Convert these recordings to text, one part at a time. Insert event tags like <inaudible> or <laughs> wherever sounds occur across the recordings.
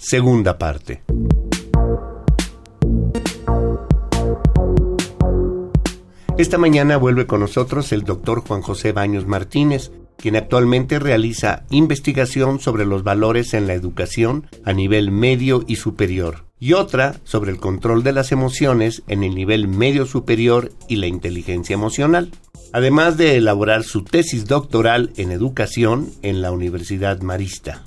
segunda parte. Esta mañana vuelve con nosotros el doctor Juan José Baños Martínez, quien actualmente realiza investigación sobre los valores en la educación a nivel medio y superior, y otra sobre el control de las emociones en el nivel medio superior y la inteligencia emocional, además de elaborar su tesis doctoral en educación en la Universidad Marista.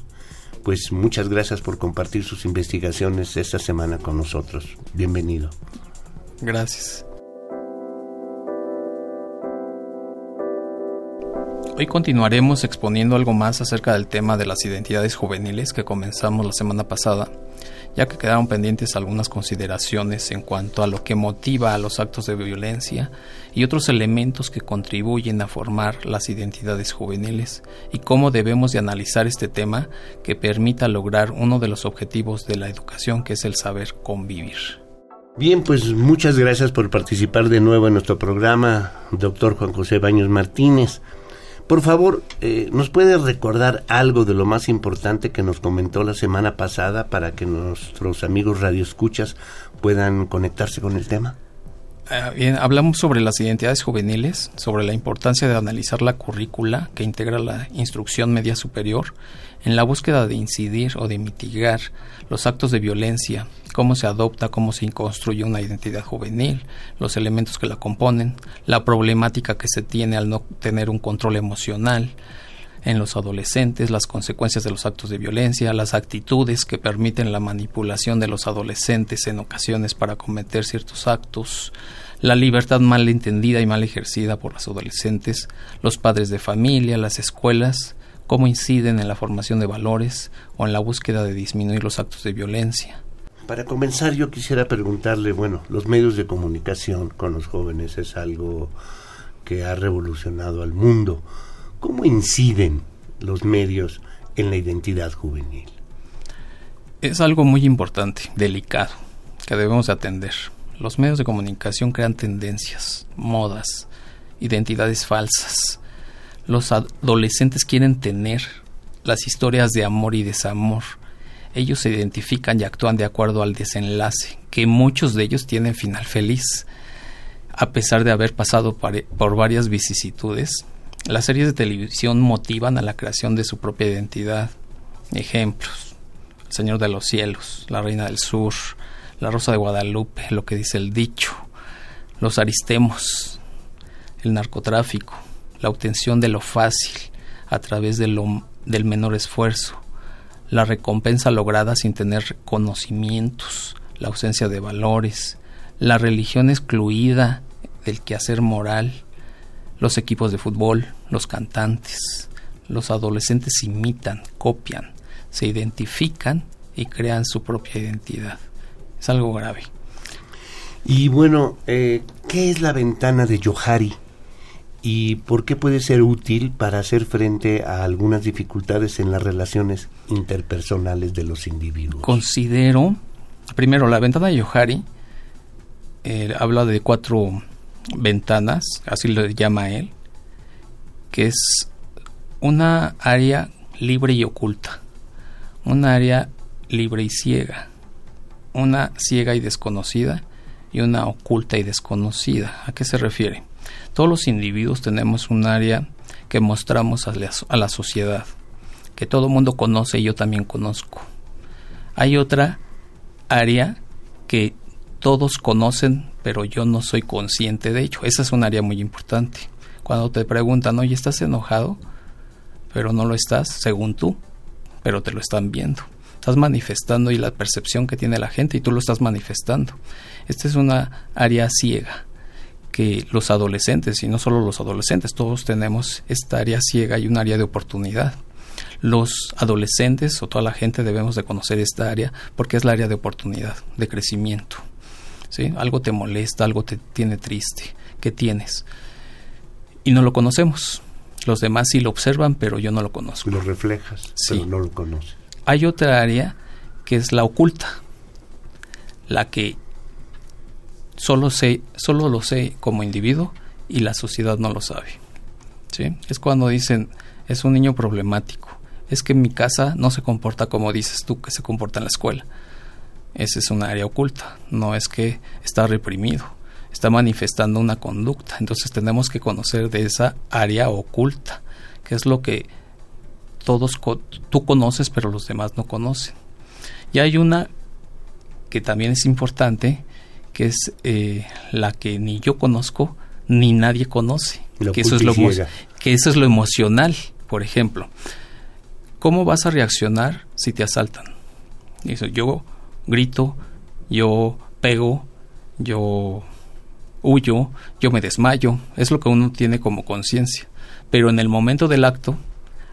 Pues muchas gracias por compartir sus investigaciones esta semana con nosotros. Bienvenido. Gracias. Hoy continuaremos exponiendo algo más acerca del tema de las identidades juveniles que comenzamos la semana pasada, ya que quedaron pendientes algunas consideraciones en cuanto a lo que motiva a los actos de violencia y otros elementos que contribuyen a formar las identidades juveniles y cómo debemos de analizar este tema que permita lograr uno de los objetivos de la educación que es el saber convivir. Bien, pues muchas gracias por participar de nuevo en nuestro programa, doctor Juan José Baños Martínez. Por favor, eh, ¿nos puede recordar algo de lo más importante que nos comentó la semana pasada para que nuestros amigos radioescuchas puedan conectarse con el tema? Ah, bien, hablamos sobre las identidades juveniles, sobre la importancia de analizar la currícula que integra la instrucción media superior en la búsqueda de incidir o de mitigar los actos de violencia, cómo se adopta, cómo se construye una identidad juvenil, los elementos que la componen, la problemática que se tiene al no tener un control emocional, en los adolescentes, las consecuencias de los actos de violencia, las actitudes que permiten la manipulación de los adolescentes en ocasiones para cometer ciertos actos, la libertad mal entendida y mal ejercida por los adolescentes, los padres de familia, las escuelas, cómo inciden en la formación de valores o en la búsqueda de disminuir los actos de violencia. Para comenzar yo quisiera preguntarle, bueno, los medios de comunicación con los jóvenes es algo que ha revolucionado al mundo. ¿Cómo inciden los medios en la identidad juvenil? Es algo muy importante, delicado, que debemos atender. Los medios de comunicación crean tendencias, modas, identidades falsas. Los adolescentes quieren tener las historias de amor y desamor. Ellos se identifican y actúan de acuerdo al desenlace, que muchos de ellos tienen final feliz. A pesar de haber pasado por varias vicisitudes, las series de televisión motivan a la creación de su propia identidad. Ejemplos. El Señor de los Cielos, La Reina del Sur, La Rosa de Guadalupe, lo que dice el dicho, los aristemos, el narcotráfico, la obtención de lo fácil a través del menor esfuerzo, la recompensa lograda sin tener conocimientos, la ausencia de valores, la religión excluida del quehacer moral, los equipos de fútbol, los cantantes, los adolescentes imitan, copian, se identifican y crean su propia identidad. Es algo grave. Y bueno, eh, ¿qué es la ventana de Johari? ¿Y por qué puede ser útil para hacer frente a algunas dificultades en las relaciones interpersonales de los individuos? Considero, primero, la ventana de Johari eh, habla de cuatro ventanas, así lo llama él, que es una área libre y oculta, una área libre y ciega, una ciega y desconocida y una oculta y desconocida. ¿A qué se refiere? Todos los individuos tenemos un área que mostramos a la, a la sociedad, que todo el mundo conoce y yo también conozco. Hay otra área que todos conocen, pero yo no soy consciente de ello. Esa es un área muy importante. Cuando te preguntan, oye, ¿estás enojado? Pero no lo estás, según tú, pero te lo están viendo. Estás manifestando y la percepción que tiene la gente y tú lo estás manifestando. Esta es una área ciega que los adolescentes, y no solo los adolescentes, todos tenemos esta área ciega y un área de oportunidad. Los adolescentes o toda la gente debemos de conocer esta área porque es la área de oportunidad, de crecimiento. ¿Sí? Algo te molesta, algo te tiene triste. ¿Qué tienes? Y no lo conocemos. Los demás sí lo observan, pero yo no lo conozco. Lo reflejas, pero no lo conoces. Hay otra área que es la oculta, la que solo sé, solo lo sé como individuo y la sociedad no lo sabe. ¿Sí? Es cuando dicen, es un niño problemático, es que en mi casa no se comporta como dices tú que se comporta en la escuela. Esa es un área oculta, no es que está reprimido, está manifestando una conducta. Entonces tenemos que conocer de esa área oculta, que es lo que todos tú conoces pero los demás no conocen. Y hay una que también es importante, que es eh, la que ni yo conozco ni nadie conoce, que eso, es lo, que eso es lo emocional, por ejemplo. ¿Cómo vas a reaccionar si te asaltan? Dice, yo grito, yo pego, yo huyo, yo me desmayo, es lo que uno tiene como conciencia. Pero en el momento del acto,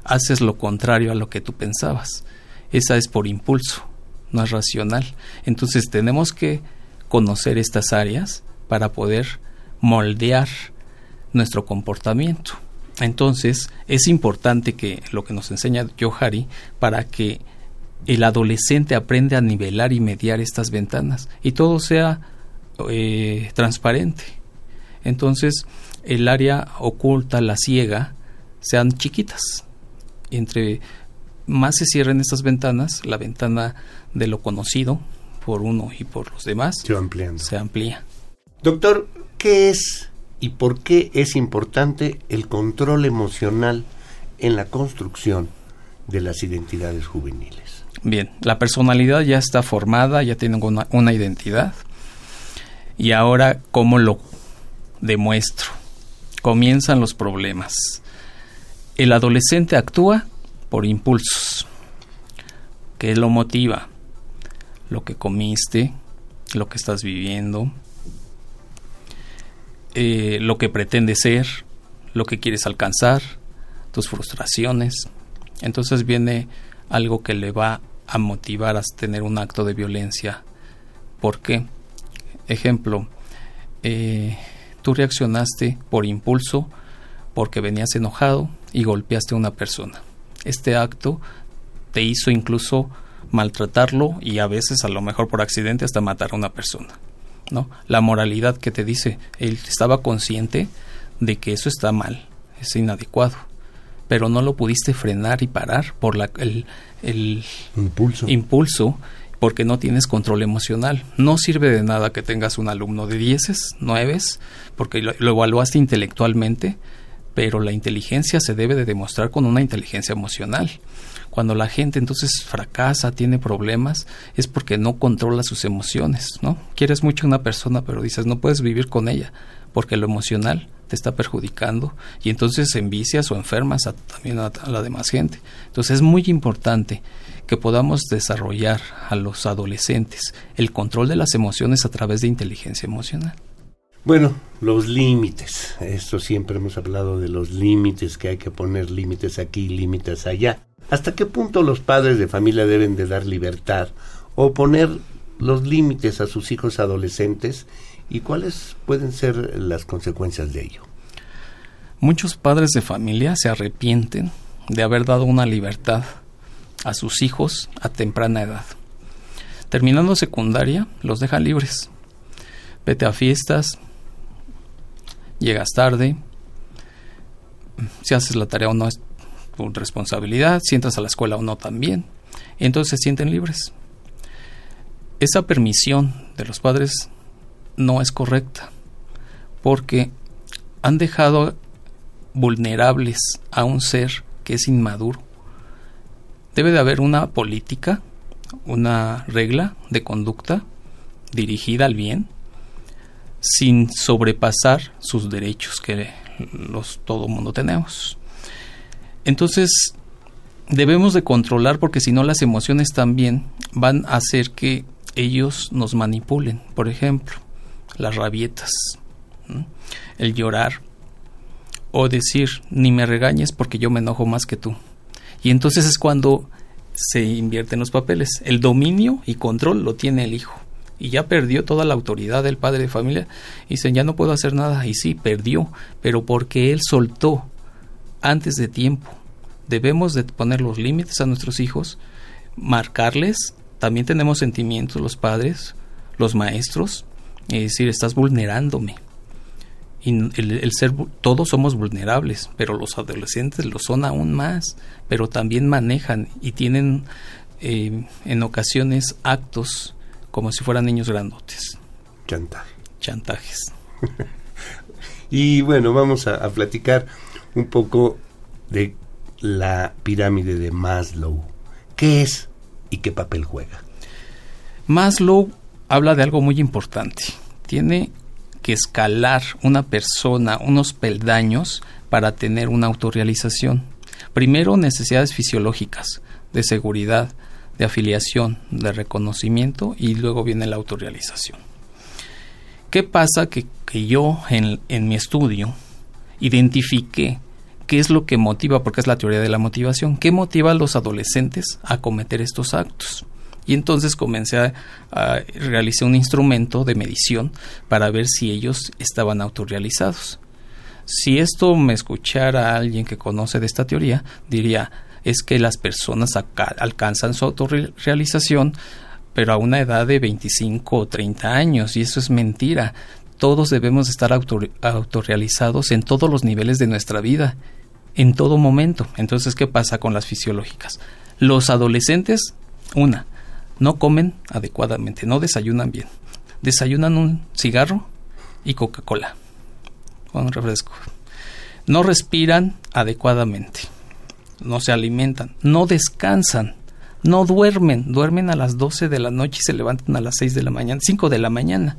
haces lo contrario a lo que tú pensabas. Esa es por impulso, no es racional. Entonces tenemos que conocer estas áreas para poder moldear nuestro comportamiento. Entonces es importante que lo que nos enseña Johari para que el adolescente aprenda a nivelar y mediar estas ventanas y todo sea eh, transparente. Entonces el área oculta, la ciega, sean chiquitas. Entre más se cierren estas ventanas, la ventana de lo conocido por uno y por los demás se, ampliando. se amplía. Doctor, ¿qué es y por qué es importante el control emocional en la construcción de las identidades juveniles? Bien, la personalidad ya está formada, ya tiene una, una identidad. Y ahora, ¿cómo lo demuestro? Comienzan los problemas. El adolescente actúa por impulsos. ¿Qué lo motiva? Lo que comiste, lo que estás viviendo, eh, lo que pretende ser, lo que quieres alcanzar, tus frustraciones. Entonces viene algo que le va a motivar a tener un acto de violencia. ¿Por qué? Ejemplo, eh, tú reaccionaste por impulso porque venías enojado y golpeaste a una persona. Este acto te hizo incluso maltratarlo y a veces a lo mejor por accidente hasta matar a una persona. ¿no? La moralidad que te dice, él estaba consciente de que eso está mal, es inadecuado, pero no lo pudiste frenar y parar por la, el, impulso. impulso porque no tienes control emocional. No sirve de nada que tengas un alumno de dieces, nueves, porque lo, lo, evaluaste intelectualmente, pero la inteligencia se debe de demostrar con una inteligencia emocional. Cuando la gente entonces fracasa, tiene problemas, es porque no controla sus emociones, ¿no? Quieres mucho a una persona, pero dices, no puedes vivir con ella, porque lo emocional te está perjudicando y entonces envicias o enfermas a, también a, a la demás gente. Entonces es muy importante que podamos desarrollar a los adolescentes el control de las emociones a través de inteligencia emocional. Bueno, los límites. Esto siempre hemos hablado de los límites, que hay que poner límites aquí, límites allá. ¿Hasta qué punto los padres de familia deben de dar libertad o poner los límites a sus hijos adolescentes y cuáles pueden ser las consecuencias de ello? Muchos padres de familia se arrepienten de haber dado una libertad a sus hijos a temprana edad. Terminando secundaria, los dejan libres. Vete a fiestas, llegas tarde, si haces la tarea o no es tu responsabilidad, si entras a la escuela o no también, entonces se sienten libres. Esa permisión de los padres no es correcta, porque han dejado vulnerables a un ser que es inmaduro. Debe de haber una política, una regla de conducta dirigida al bien, sin sobrepasar sus derechos que los todo mundo tenemos. Entonces, debemos de controlar porque si no las emociones también van a hacer que ellos nos manipulen. Por ejemplo, las rabietas, el llorar o decir ni me regañes porque yo me enojo más que tú. Y entonces es cuando se invierten los papeles. El dominio y control lo tiene el hijo. Y ya perdió toda la autoridad del padre de familia. Y dicen, ya no puedo hacer nada. Y sí, perdió, pero porque él soltó antes de tiempo. Debemos de poner los límites a nuestros hijos, marcarles. También tenemos sentimientos los padres, los maestros. Es decir, estás vulnerándome. Y el, ser todos somos vulnerables pero los adolescentes lo son aún más pero también manejan y tienen eh, en ocasiones actos como si fueran niños grandotes. Chantaje. Chantajes. <laughs> Y bueno vamos a, a platicar un poco de la pirámide de Maslow. Qué es y qué papel juega Maslow habla de algo muy importante tiene que escalar una persona unos peldaños para tener una autorrealización. Primero necesidades fisiológicas, de seguridad, de afiliación, de reconocimiento y luego viene la autorrealización. ¿Qué pasa? Que, que yo en, en mi estudio identifiqué qué es lo que motiva, porque es la teoría de la motivación, qué motiva a los adolescentes a cometer estos actos. Y entonces comencé a, realizar un instrumento de medición para ver si ellos estaban autorrealizados. Si esto me escuchara alguien que conoce de esta teoría, diría, es que las personas alcanzan su autorrealización, pero a una edad de 25 o 30 años, y eso es mentira. Todos debemos estar autorrealizados en todos los niveles de nuestra vida, en todo momento. Entonces, ¿qué pasa con las fisiológicas? Los adolescentes, una, no comen adecuadamente, no desayunan bien. Desayunan un cigarro y Coca-Cola un refresco. No respiran adecuadamente, no se alimentan, no descansan, no duermen, duermen a las 12 de la noche y se levantan a las 6 de la mañana, 5 de la mañana.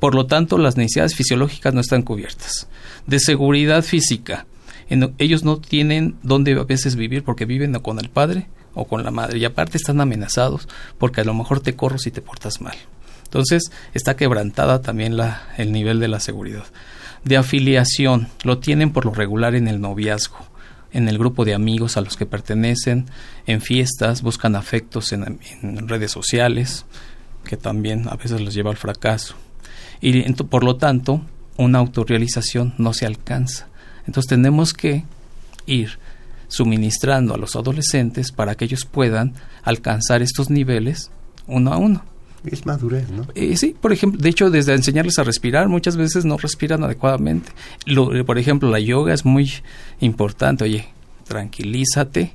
Por lo tanto, las necesidades fisiológicas no están cubiertas. De seguridad física, ellos no tienen dónde a veces vivir porque viven con el padre o con la madre y aparte están amenazados porque a lo mejor te corro si te portas mal. Entonces está quebrantada también la, el nivel de la seguridad. De afiliación, lo tienen por lo regular en el noviazgo, en el grupo de amigos a los que pertenecen, en fiestas, buscan afectos en, redes sociales, que también a veces los lleva al fracaso. Y por lo tanto, una autorrealización no se alcanza. Entonces tenemos que ir suministrando a los adolescentes para que ellos puedan alcanzar estos niveles uno a uno. Es madurez, ¿no? Eh, sí, por ejemplo, de hecho, desde enseñarles a respirar, muchas veces no respiran adecuadamente. Lo, por ejemplo, la yoga es muy importante. Oye, tranquilízate,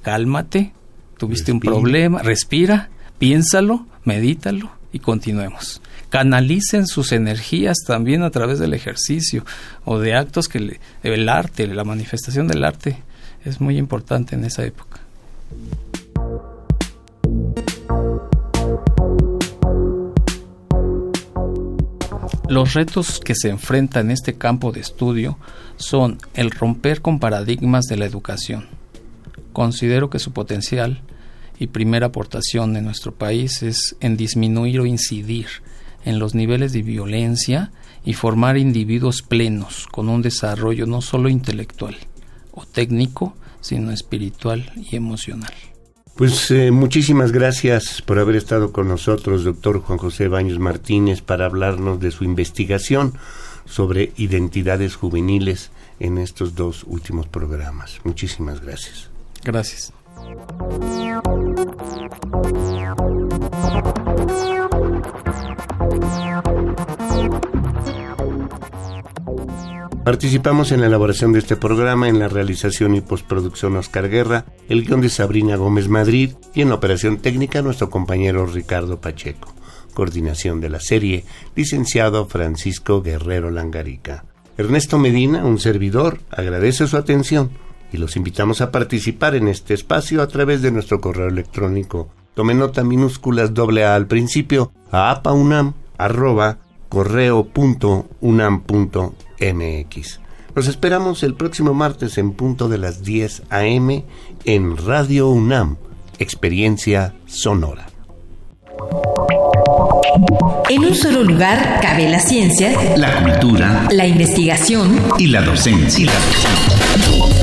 cálmate, tuviste un problema, respira, piénsalo, medítalo y continuemos. Canalicen sus energías también a través del ejercicio o de actos que el arte, la manifestación del arte es muy importante en esa época. Los retos que se enfrentan en este campo de estudio son el romper con paradigmas de la educación. Considero que su potencial y primera aportación en nuestro país es en disminuir o incidir en los niveles de violencia y formar individuos plenos con un desarrollo no solo intelectual, técnico, sino espiritual y emocional. Pues eh, muchísimas gracias por haber estado con nosotros, doctor Juan José Baños Martínez, para hablarnos de su investigación sobre identidades juveniles en estos dos últimos programas. Muchísimas gracias. Gracias. Participamos en la elaboración de este programa, en la realización y postproducción Oscar Guerra, el guion de Sabrina Gómez Madrid y en la operación técnica nuestro compañero Ricardo Pacheco. Coordinación de la serie, licenciado Francisco Guerrero Langarica. Ernesto Medina, un servidor, agradece su atención y los invitamos a participar en este espacio a través de nuestro correo electrónico. Tome nota minúsculas doble A al principio a apaunam arroba correo.unam.mx. Nos esperamos el próximo martes en punto de las 10 a.m. en Radio UNAM, Experiencia Sonora. En un solo lugar cabe la ciencia, la cultura, la investigación y la docencia.